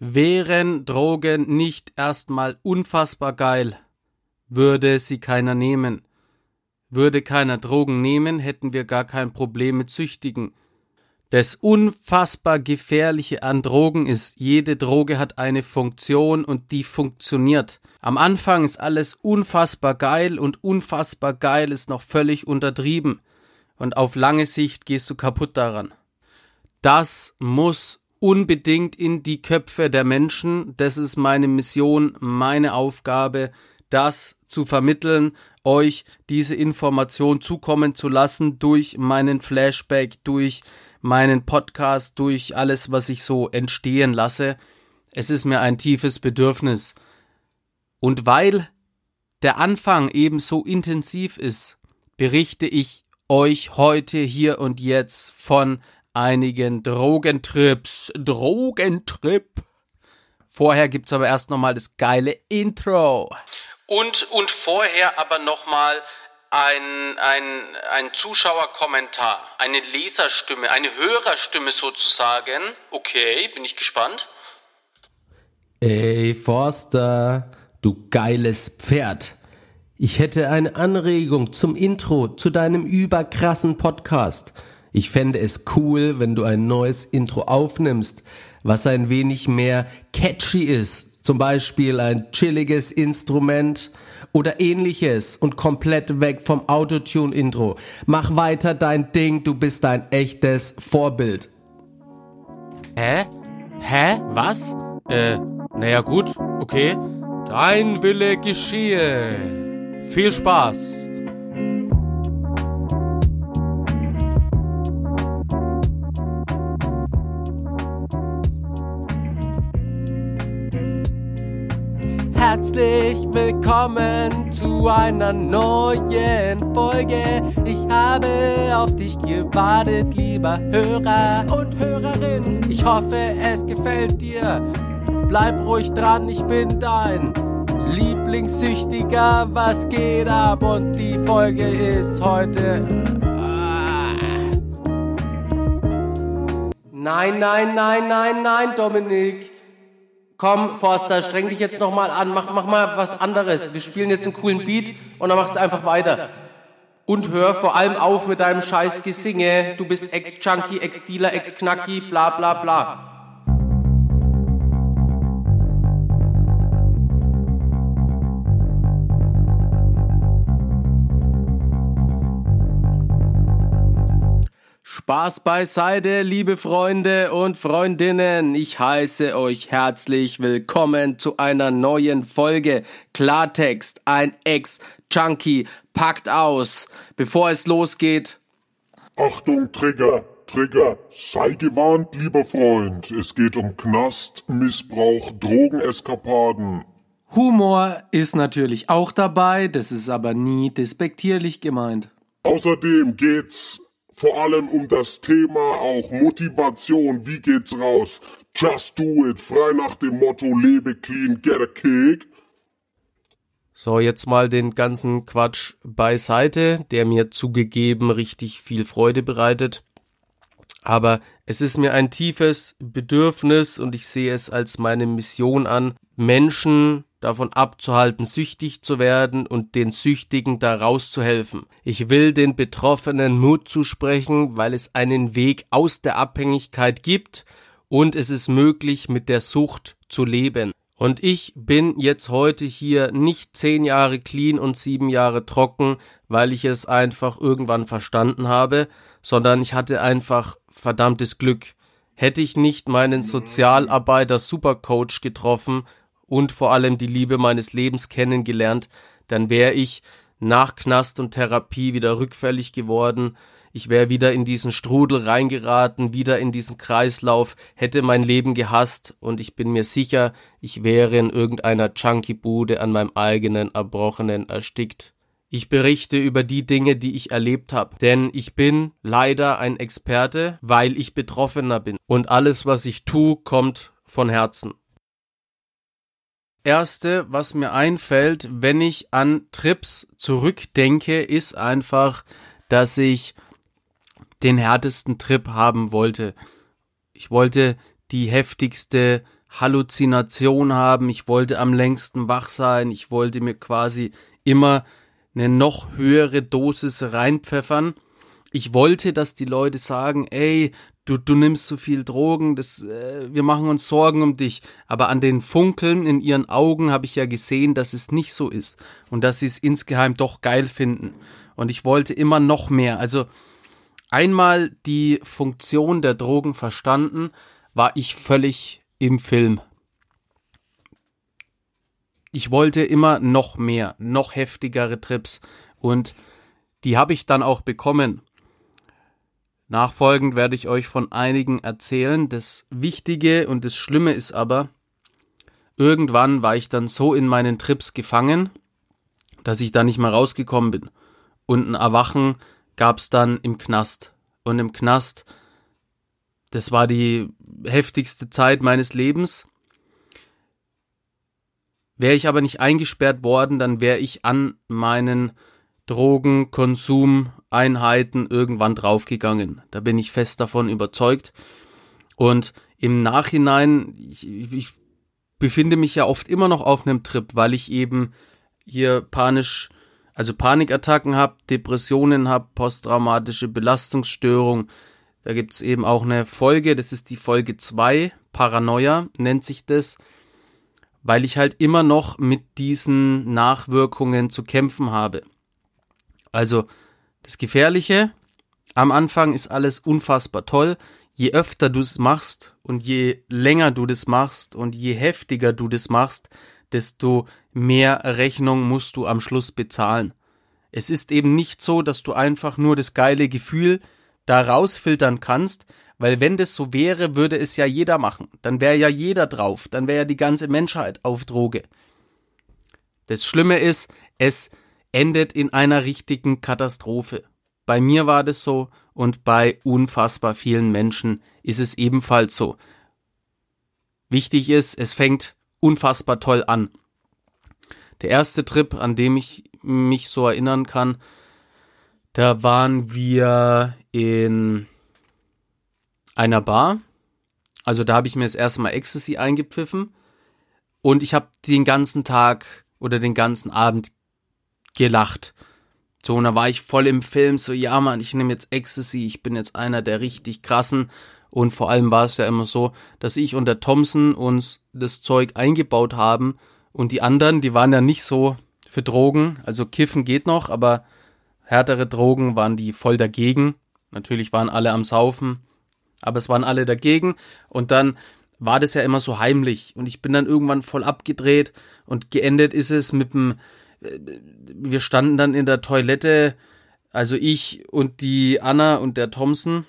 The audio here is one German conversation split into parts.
Wären Drogen nicht erstmal unfassbar geil, würde sie keiner nehmen. Würde keiner Drogen nehmen, hätten wir gar kein Problem mit Süchtigen. Das unfassbar Gefährliche an Drogen ist, jede Droge hat eine Funktion und die funktioniert. Am Anfang ist alles unfassbar geil und unfassbar geil ist noch völlig untertrieben. Und auf lange Sicht gehst du kaputt daran. Das muss unbedingt in die Köpfe der Menschen. Das ist meine Mission, meine Aufgabe, das zu vermitteln, euch diese Information zukommen zu lassen durch meinen Flashback, durch meinen Podcast, durch alles, was ich so entstehen lasse. Es ist mir ein tiefes Bedürfnis. Und weil der Anfang eben so intensiv ist, berichte ich euch heute hier und jetzt von einigen Drogentrips. Drogentrip. Vorher gibt's aber erst nochmal das geile Intro. Und, und vorher aber nochmal ein, ein, ein Zuschauerkommentar, eine Leserstimme, eine Hörerstimme sozusagen. Okay, bin ich gespannt. Ey, Forster, du geiles Pferd. Ich hätte eine Anregung zum Intro zu deinem überkrassen Podcast. Ich fände es cool, wenn du ein neues Intro aufnimmst, was ein wenig mehr catchy ist. Zum Beispiel ein chilliges Instrument oder ähnliches und komplett weg vom Autotune-Intro. Mach weiter dein Ding, du bist ein echtes Vorbild. Hä? Hä? Was? Äh, naja gut, okay. Dein Wille geschehe. Viel Spaß. Herzlich willkommen zu einer neuen Folge. Ich habe auf dich gewartet, lieber Hörer und Hörerin. Ich hoffe, es gefällt dir. Bleib ruhig dran, ich bin dein Lieblingssüchtiger. Was geht ab? Und die Folge ist heute. Ah. Nein, nein, nein, nein, nein, Dominik. Komm, Forster, streng dich jetzt nochmal an, mach, mach mal was anderes. Wir spielen jetzt einen coolen Beat und dann machst du einfach weiter. Und hör vor allem auf mit deinem scheiß Gesinge. Du bist Ex-Junkie, Ex-Dealer, Ex-Knacki, bla bla bla. Spaß beiseite, liebe Freunde und Freundinnen. Ich heiße euch herzlich willkommen zu einer neuen Folge Klartext. Ein Ex-Junkie packt aus. Bevor es losgeht. Achtung, Trigger, Trigger. Sei gewarnt, lieber Freund. Es geht um Knast, Missbrauch, Drogeneskapaden. Humor ist natürlich auch dabei, das ist aber nie despektierlich gemeint. Außerdem geht's vor allem um das Thema auch Motivation, wie geht's raus? Just do it, frei nach dem Motto lebe clean, get a kick. So, jetzt mal den ganzen Quatsch beiseite, der mir zugegeben richtig viel Freude bereitet. Aber es ist mir ein tiefes Bedürfnis und ich sehe es als meine Mission an, Menschen davon abzuhalten, süchtig zu werden und den Süchtigen da rauszuhelfen. Ich will den Betroffenen Mut zusprechen, weil es einen Weg aus der Abhängigkeit gibt und es ist möglich, mit der Sucht zu leben. Und ich bin jetzt heute hier nicht zehn Jahre clean und sieben Jahre trocken, weil ich es einfach irgendwann verstanden habe, sondern ich hatte einfach verdammtes Glück. Hätte ich nicht meinen Sozialarbeiter Supercoach getroffen, und vor allem die Liebe meines Lebens kennengelernt, dann wäre ich nach Knast und Therapie wieder rückfällig geworden, ich wäre wieder in diesen Strudel reingeraten, wieder in diesen Kreislauf, hätte mein Leben gehasst und ich bin mir sicher, ich wäre in irgendeiner Junkie-Bude an meinem eigenen Erbrochenen erstickt. Ich berichte über die Dinge, die ich erlebt habe, denn ich bin leider ein Experte, weil ich Betroffener bin und alles, was ich tue, kommt von Herzen. Erste, was mir einfällt, wenn ich an Trips zurückdenke, ist einfach, dass ich den härtesten Trip haben wollte. Ich wollte die heftigste Halluzination haben, ich wollte am längsten wach sein, ich wollte mir quasi immer eine noch höhere Dosis reinpfeffern. Ich wollte, dass die Leute sagen, ey, du, du nimmst zu viel Drogen, das, äh, wir machen uns Sorgen um dich. Aber an den Funkeln in ihren Augen habe ich ja gesehen, dass es nicht so ist und dass sie es insgeheim doch geil finden. Und ich wollte immer noch mehr. Also einmal die Funktion der Drogen verstanden, war ich völlig im Film. Ich wollte immer noch mehr, noch heftigere Trips und die habe ich dann auch bekommen. Nachfolgend werde ich euch von einigen erzählen. Das Wichtige und das Schlimme ist aber, irgendwann war ich dann so in meinen Trips gefangen, dass ich da nicht mehr rausgekommen bin. Und ein Erwachen gab's dann im Knast. Und im Knast, das war die heftigste Zeit meines Lebens. Wäre ich aber nicht eingesperrt worden, dann wäre ich an meinen Drogenkonsumeinheiten irgendwann draufgegangen. Da bin ich fest davon überzeugt. Und im Nachhinein, ich, ich befinde mich ja oft immer noch auf einem Trip, weil ich eben hier panisch, also Panikattacken habe, Depressionen habe, posttraumatische Belastungsstörung. Da gibt's eben auch eine Folge, das ist die Folge 2, Paranoia nennt sich das, weil ich halt immer noch mit diesen Nachwirkungen zu kämpfen habe. Also das Gefährliche am Anfang ist alles unfassbar toll. Je öfter du es machst und je länger du das machst und je heftiger du das machst, desto mehr Rechnung musst du am Schluss bezahlen. Es ist eben nicht so, dass du einfach nur das geile Gefühl da rausfiltern kannst, weil wenn das so wäre, würde es ja jeder machen. Dann wäre ja jeder drauf, dann wäre ja die ganze Menschheit auf Droge. Das Schlimme ist, es endet in einer richtigen Katastrophe. Bei mir war das so und bei unfassbar vielen Menschen ist es ebenfalls so. Wichtig ist, es fängt unfassbar toll an. Der erste Trip, an dem ich mich so erinnern kann, da waren wir in einer Bar. Also da habe ich mir das erste Mal Ecstasy eingepfiffen und ich habe den ganzen Tag oder den ganzen Abend gelacht. So, und da war ich voll im Film, so, ja, Mann, ich nehme jetzt Ecstasy, ich bin jetzt einer der richtig krassen. Und vor allem war es ja immer so, dass ich und der Thompson uns das Zeug eingebaut haben und die anderen, die waren ja nicht so für Drogen. Also Kiffen geht noch, aber härtere Drogen waren die voll dagegen. Natürlich waren alle am Saufen, aber es waren alle dagegen. Und dann war das ja immer so heimlich. Und ich bin dann irgendwann voll abgedreht und geendet ist es mit dem wir standen dann in der Toilette, also ich und die Anna und der Thompson,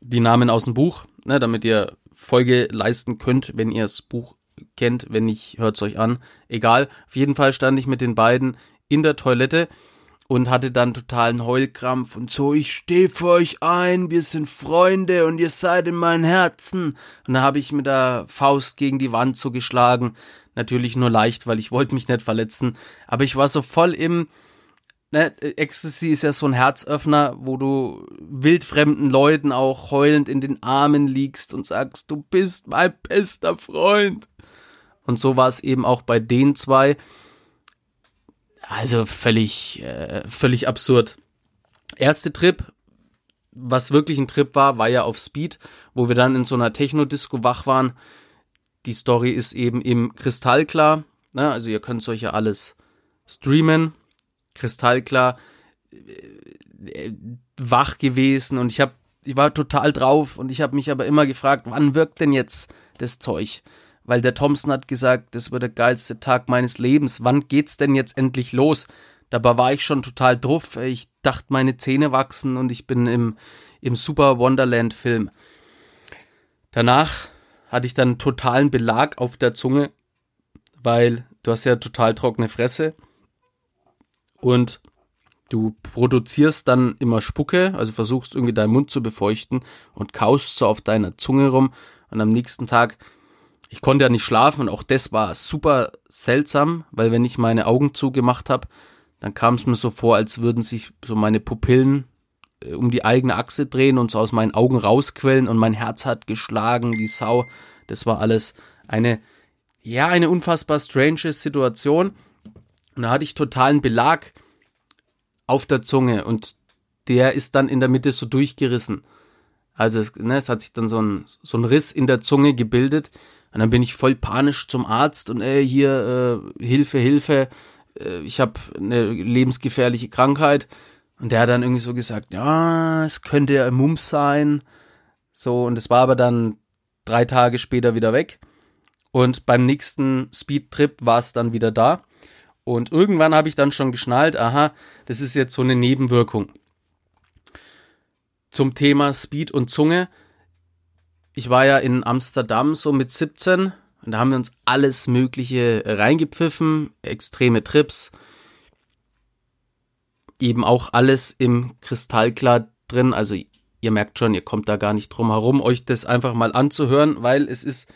die Namen aus dem Buch, ne, damit ihr Folge leisten könnt, wenn ihr das Buch kennt, wenn nicht, hört's euch an. Egal, auf jeden Fall stand ich mit den beiden in der Toilette und hatte dann totalen Heulkrampf und so, ich stehe für euch ein, wir sind Freunde und ihr seid in meinem Herzen. Und da habe ich mit der Faust gegen die Wand so geschlagen, Natürlich nur leicht, weil ich wollte mich nicht verletzen. Aber ich war so voll im, ne, Ecstasy ist ja so ein Herzöffner, wo du wildfremden Leuten auch heulend in den Armen liegst und sagst, du bist mein bester Freund. Und so war es eben auch bei den zwei. Also völlig, äh, völlig absurd. Erste Trip, was wirklich ein Trip war, war ja auf Speed, wo wir dann in so einer Techno-Disco wach waren die Story ist eben im Kristallklar. Ne? Also ihr könnt euch ja alles streamen. Kristallklar äh, wach gewesen und ich habe ich war total drauf und ich habe mich aber immer gefragt, wann wirkt denn jetzt das Zeug? Weil der Thompson hat gesagt, das wird der geilste Tag meines Lebens. Wann geht's denn jetzt endlich los? Dabei war ich schon total drauf. Ich dachte, meine Zähne wachsen und ich bin im, im Super Wonderland Film. Danach hatte ich dann totalen Belag auf der Zunge, weil du hast ja total trockene Fresse und du produzierst dann immer Spucke, also versuchst irgendwie deinen Mund zu befeuchten und kaust so auf deiner Zunge rum und am nächsten Tag ich konnte ja nicht schlafen und auch das war super seltsam, weil wenn ich meine Augen zugemacht habe, dann kam es mir so vor, als würden sich so meine Pupillen äh, um die eigene Achse drehen und so aus meinen Augen rausquellen und mein Herz hat geschlagen wie Sau. Das war alles eine, ja, eine unfassbar strange Situation. Und da hatte ich totalen Belag auf der Zunge und der ist dann in der Mitte so durchgerissen. Also es, ne, es hat sich dann so ein, so ein Riss in der Zunge gebildet. Und dann bin ich voll panisch zum Arzt und ey, hier, äh, Hilfe, Hilfe, äh, ich habe eine lebensgefährliche Krankheit. Und der hat dann irgendwie so gesagt, ja, es könnte ja Mumps sein. So, und es war aber dann drei Tage später wieder weg. Und beim nächsten Speedtrip war es dann wieder da. Und irgendwann habe ich dann schon geschnallt, aha, das ist jetzt so eine Nebenwirkung. Zum Thema Speed und Zunge. Ich war ja in Amsterdam so mit 17 und da haben wir uns alles Mögliche reingepfiffen, extreme Trips, eben auch alles im Kristallklar drin. Also ihr merkt schon, ihr kommt da gar nicht drum herum, euch das einfach mal anzuhören, weil es ist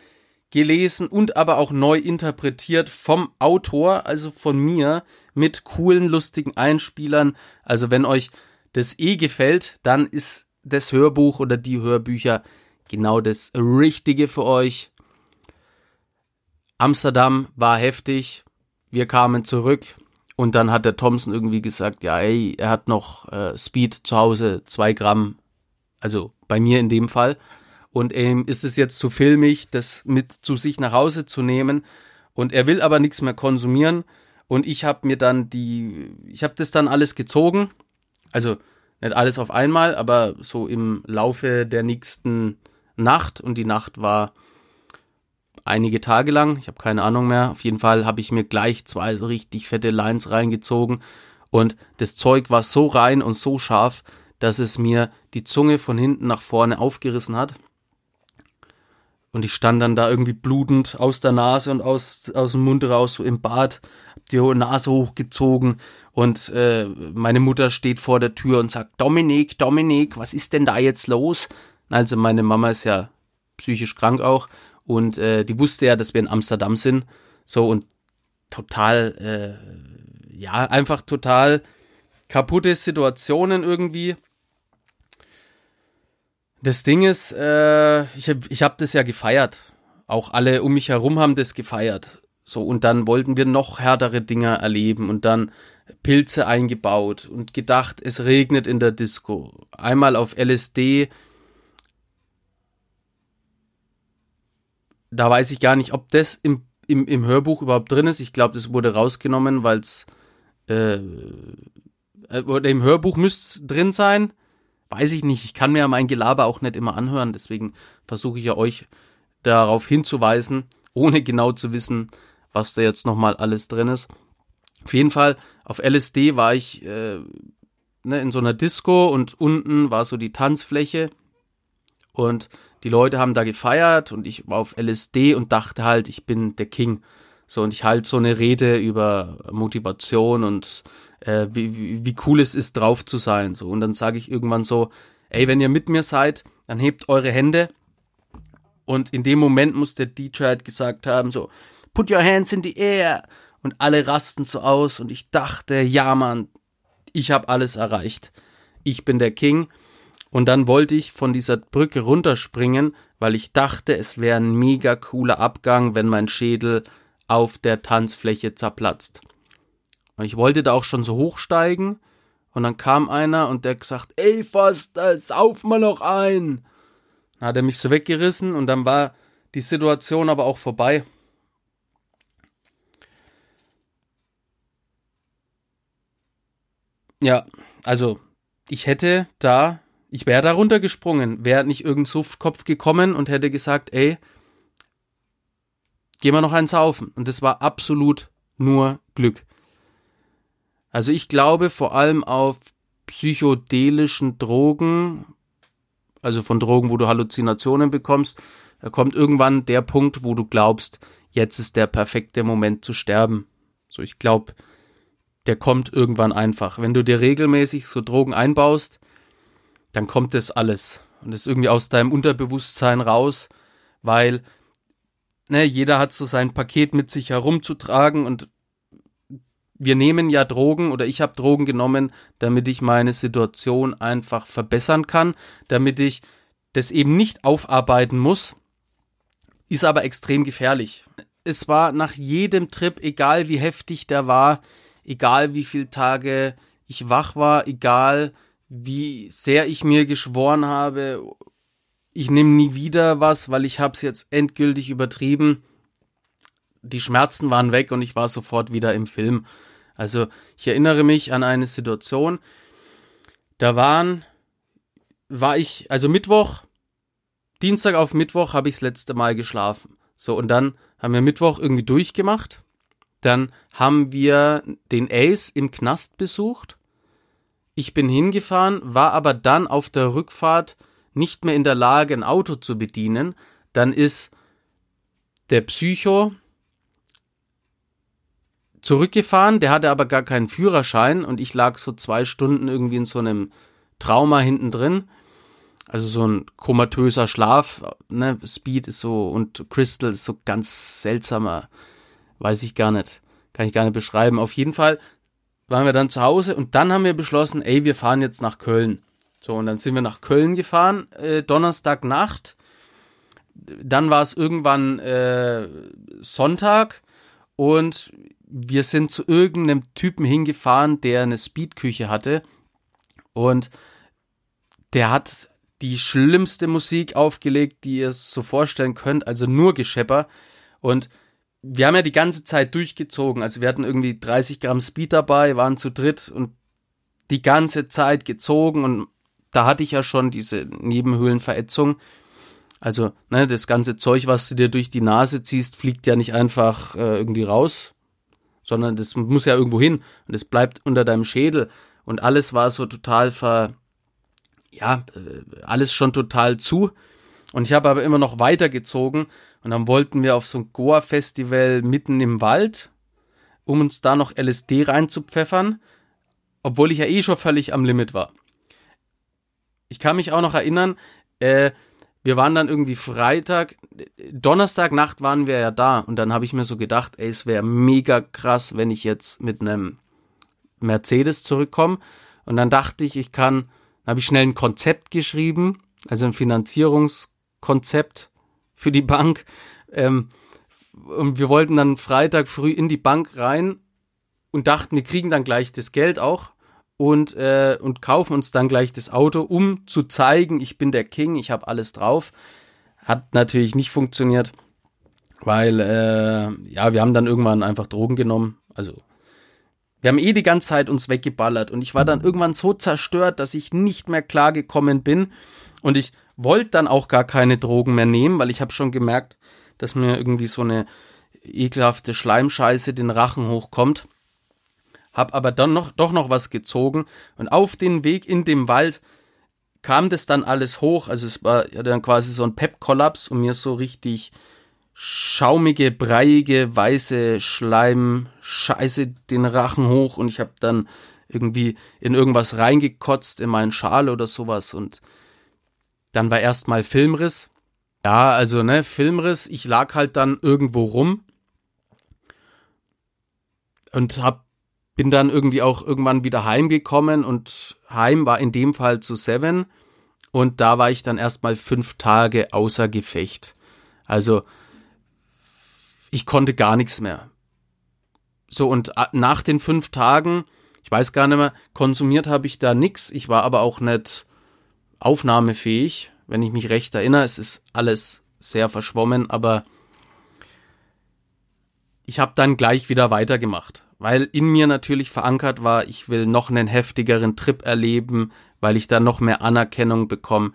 gelesen und aber auch neu interpretiert vom Autor, also von mir, mit coolen, lustigen Einspielern. Also wenn euch das eh gefällt, dann ist das Hörbuch oder die Hörbücher genau das Richtige für euch. Amsterdam war heftig. Wir kamen zurück und dann hat der Thompson irgendwie gesagt, ja, ey, er hat noch äh, Speed zu Hause, zwei Gramm, also bei mir in dem Fall. Und ihm ist es jetzt zu filmig, das mit zu sich nach Hause zu nehmen. Und er will aber nichts mehr konsumieren. Und ich habe mir dann die, ich habe das dann alles gezogen. Also nicht alles auf einmal, aber so im Laufe der nächsten Nacht. Und die Nacht war einige Tage lang. Ich habe keine Ahnung mehr. Auf jeden Fall habe ich mir gleich zwei richtig fette Lines reingezogen und das Zeug war so rein und so scharf, dass es mir die Zunge von hinten nach vorne aufgerissen hat. Und ich stand dann da irgendwie blutend aus der Nase und aus, aus dem Mund raus, so im Bad, die Nase hochgezogen und äh, meine Mutter steht vor der Tür und sagt, Dominik, Dominik, was ist denn da jetzt los? Also meine Mama ist ja psychisch krank auch und äh, die wusste ja, dass wir in Amsterdam sind. So und total, äh, ja, einfach total kaputte Situationen irgendwie. Das Ding ist, äh, ich habe ich hab das ja gefeiert. Auch alle um mich herum haben das gefeiert. So, und dann wollten wir noch härtere Dinger erleben und dann Pilze eingebaut und gedacht, es regnet in der Disco. Einmal auf LSD da weiß ich gar nicht, ob das im, im, im Hörbuch überhaupt drin ist. Ich glaube, das wurde rausgenommen, weil es äh, äh, im Hörbuch müsste es drin sein. Weiß ich nicht. Ich kann mir mein Gelaber auch nicht immer anhören. Deswegen versuche ich ja euch darauf hinzuweisen, ohne genau zu wissen, was da jetzt nochmal alles drin ist. Auf jeden Fall, auf LSD war ich äh, ne, in so einer Disco und unten war so die Tanzfläche. Und die Leute haben da gefeiert und ich war auf LSD und dachte halt, ich bin der King. So, und ich halte so eine Rede über Motivation und äh, wie, wie, wie cool es ist, drauf zu sein. So, und dann sage ich irgendwann so, ey, wenn ihr mit mir seid, dann hebt eure Hände. Und in dem Moment muss der DJ halt gesagt haben, so, put your hands in the air. Und alle rasten so aus und ich dachte, ja Mann, ich habe alles erreicht. Ich bin der King. Und dann wollte ich von dieser Brücke runterspringen, weil ich dachte, es wäre ein mega cooler Abgang, wenn mein Schädel auf der Tanzfläche zerplatzt. Ich wollte da auch schon so hochsteigen, und dann kam einer und der gesagt, ey Foster, sauf mal noch ein. Dann hat er mich so weggerissen und dann war die Situation aber auch vorbei. Ja, also ich hätte da ich wäre da runtergesprungen, wäre nicht irgend Suffkopf gekommen und hätte gesagt, ey, geh mal noch eins saufen. Und das war absolut nur Glück. Also ich glaube vor allem auf psychedelischen Drogen, also von Drogen, wo du Halluzinationen bekommst, da kommt irgendwann der Punkt, wo du glaubst, jetzt ist der perfekte Moment zu sterben. So, ich glaube, der kommt irgendwann einfach. Wenn du dir regelmäßig so Drogen einbaust, dann kommt das alles und ist irgendwie aus deinem Unterbewusstsein raus, weil ne, jeder hat so sein Paket mit sich herumzutragen und wir nehmen ja Drogen oder ich habe Drogen genommen, damit ich meine Situation einfach verbessern kann, damit ich das eben nicht aufarbeiten muss, ist aber extrem gefährlich. Es war nach jedem Trip, egal wie heftig der war, egal wie viele Tage ich wach war, egal wie sehr ich mir geschworen habe, ich nehme nie wieder was, weil ich habe es jetzt endgültig übertrieben. Die Schmerzen waren weg und ich war sofort wieder im Film. Also ich erinnere mich an eine Situation, da waren, war ich, also Mittwoch, Dienstag auf Mittwoch habe ich das letzte Mal geschlafen. So, und dann haben wir Mittwoch irgendwie durchgemacht. Dann haben wir den Ace im Knast besucht. Ich bin hingefahren, war aber dann auf der Rückfahrt nicht mehr in der Lage, ein Auto zu bedienen. Dann ist der Psycho zurückgefahren, der hatte aber gar keinen Führerschein und ich lag so zwei Stunden irgendwie in so einem Trauma hinten drin. Also so ein komatöser Schlaf, ne? Speed ist so und Crystal ist so ganz seltsamer, weiß ich gar nicht, kann ich gar nicht beschreiben. Auf jeden Fall waren wir dann zu Hause und dann haben wir beschlossen, ey, wir fahren jetzt nach Köln. So, und dann sind wir nach Köln gefahren, äh, Donnerstagnacht. Dann war es irgendwann äh, Sonntag und wir sind zu irgendeinem Typen hingefahren, der eine Speedküche hatte. Und der hat die schlimmste Musik aufgelegt, die ihr so vorstellen könnt, also nur Geschepper. Und wir haben ja die ganze Zeit durchgezogen. Also wir hatten irgendwie 30 Gramm Speed dabei, waren zu dritt und die ganze Zeit gezogen und da hatte ich ja schon diese Nebenhöhlenverätzung. Also, ne, das ganze Zeug, was du dir durch die Nase ziehst, fliegt ja nicht einfach äh, irgendwie raus, sondern das muss ja irgendwo hin und es bleibt unter deinem Schädel und alles war so total ver, ja, äh, alles schon total zu. Und ich habe aber immer noch weitergezogen und dann wollten wir auf so ein Goa-Festival mitten im Wald, um uns da noch LSD reinzupfeffern, obwohl ich ja eh schon völlig am Limit war. Ich kann mich auch noch erinnern, äh, wir waren dann irgendwie Freitag, Donnerstagnacht waren wir ja da und dann habe ich mir so gedacht, ey, es wäre mega krass, wenn ich jetzt mit einem Mercedes zurückkomme. Und dann dachte ich, ich kann, habe ich schnell ein Konzept geschrieben, also ein Finanzierungskonzept für die Bank. Ähm, und wir wollten dann Freitag früh in die Bank rein und dachten, wir kriegen dann gleich das Geld auch und, äh, und kaufen uns dann gleich das Auto, um zu zeigen, ich bin der King, ich habe alles drauf. Hat natürlich nicht funktioniert, weil äh, ja, wir haben dann irgendwann einfach Drogen genommen. Also wir haben eh die ganze Zeit uns weggeballert und ich war dann irgendwann so zerstört, dass ich nicht mehr klargekommen bin und ich wollte dann auch gar keine Drogen mehr nehmen, weil ich habe schon gemerkt, dass mir irgendwie so eine ekelhafte Schleimscheiße den Rachen hochkommt hab aber dann noch, doch noch was gezogen. Und auf den Weg in dem Wald kam das dann alles hoch, also es war ja dann quasi so ein Pep-Kollaps und mir so richtig schaumige, breiige, weiße Schleim-Scheiße den Rachen hoch. Und ich habe dann irgendwie in irgendwas reingekotzt, in meinen Schal oder sowas. Und dann war erstmal Filmriss. Ja, also ne, Filmriss, ich lag halt dann irgendwo rum und hab bin dann irgendwie auch irgendwann wieder heimgekommen und heim war in dem Fall zu Seven und da war ich dann erstmal fünf Tage außer Gefecht. Also ich konnte gar nichts mehr. So und nach den fünf Tagen, ich weiß gar nicht mehr, konsumiert habe ich da nichts. Ich war aber auch nicht aufnahmefähig, wenn ich mich recht erinnere. Es ist alles sehr verschwommen, aber ich habe dann gleich wieder weitergemacht weil in mir natürlich verankert war, ich will noch einen heftigeren Trip erleben, weil ich da noch mehr Anerkennung bekomme,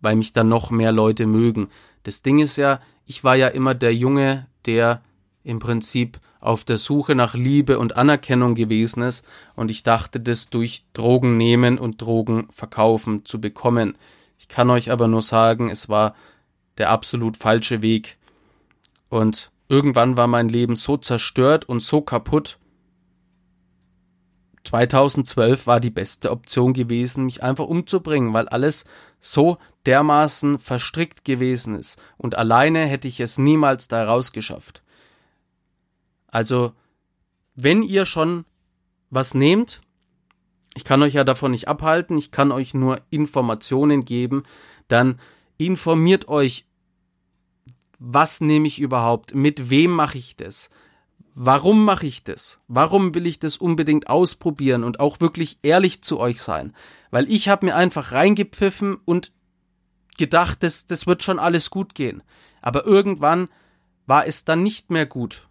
weil mich da noch mehr Leute mögen. Das Ding ist ja, ich war ja immer der Junge, der im Prinzip auf der Suche nach Liebe und Anerkennung gewesen ist und ich dachte, das durch Drogen nehmen und Drogen verkaufen zu bekommen. Ich kann euch aber nur sagen, es war der absolut falsche Weg. Und irgendwann war mein Leben so zerstört und so kaputt, 2012 war die beste Option gewesen, mich einfach umzubringen, weil alles so dermaßen verstrickt gewesen ist. Und alleine hätte ich es niemals da rausgeschafft. Also, wenn ihr schon was nehmt, ich kann euch ja davon nicht abhalten, ich kann euch nur Informationen geben, dann informiert euch, was nehme ich überhaupt, mit wem mache ich das, warum mache ich das, warum will ich das unbedingt ausprobieren und auch wirklich ehrlich zu euch sein, weil ich habe mir einfach reingepfiffen und gedacht, das, das wird schon alles gut gehen, aber irgendwann war es dann nicht mehr gut.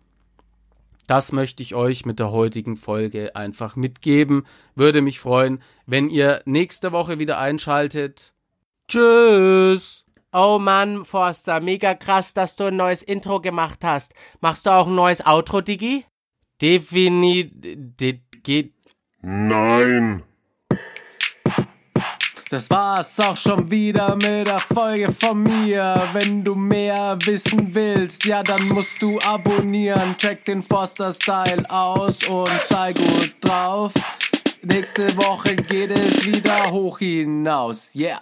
Das möchte ich euch mit der heutigen Folge einfach mitgeben. Würde mich freuen, wenn ihr nächste Woche wieder einschaltet. Tschüss! Oh Mann, Forster, mega krass, dass du ein neues Intro gemacht hast. Machst du auch ein neues Outro, Digi? Definitiv. Geht. Nein. Das war's auch schon wieder mit der Folge von mir. Wenn du mehr wissen willst, ja, dann musst du abonnieren. Check den Forster Style aus und sei gut drauf. Nächste Woche geht es wieder hoch hinaus. Yeah.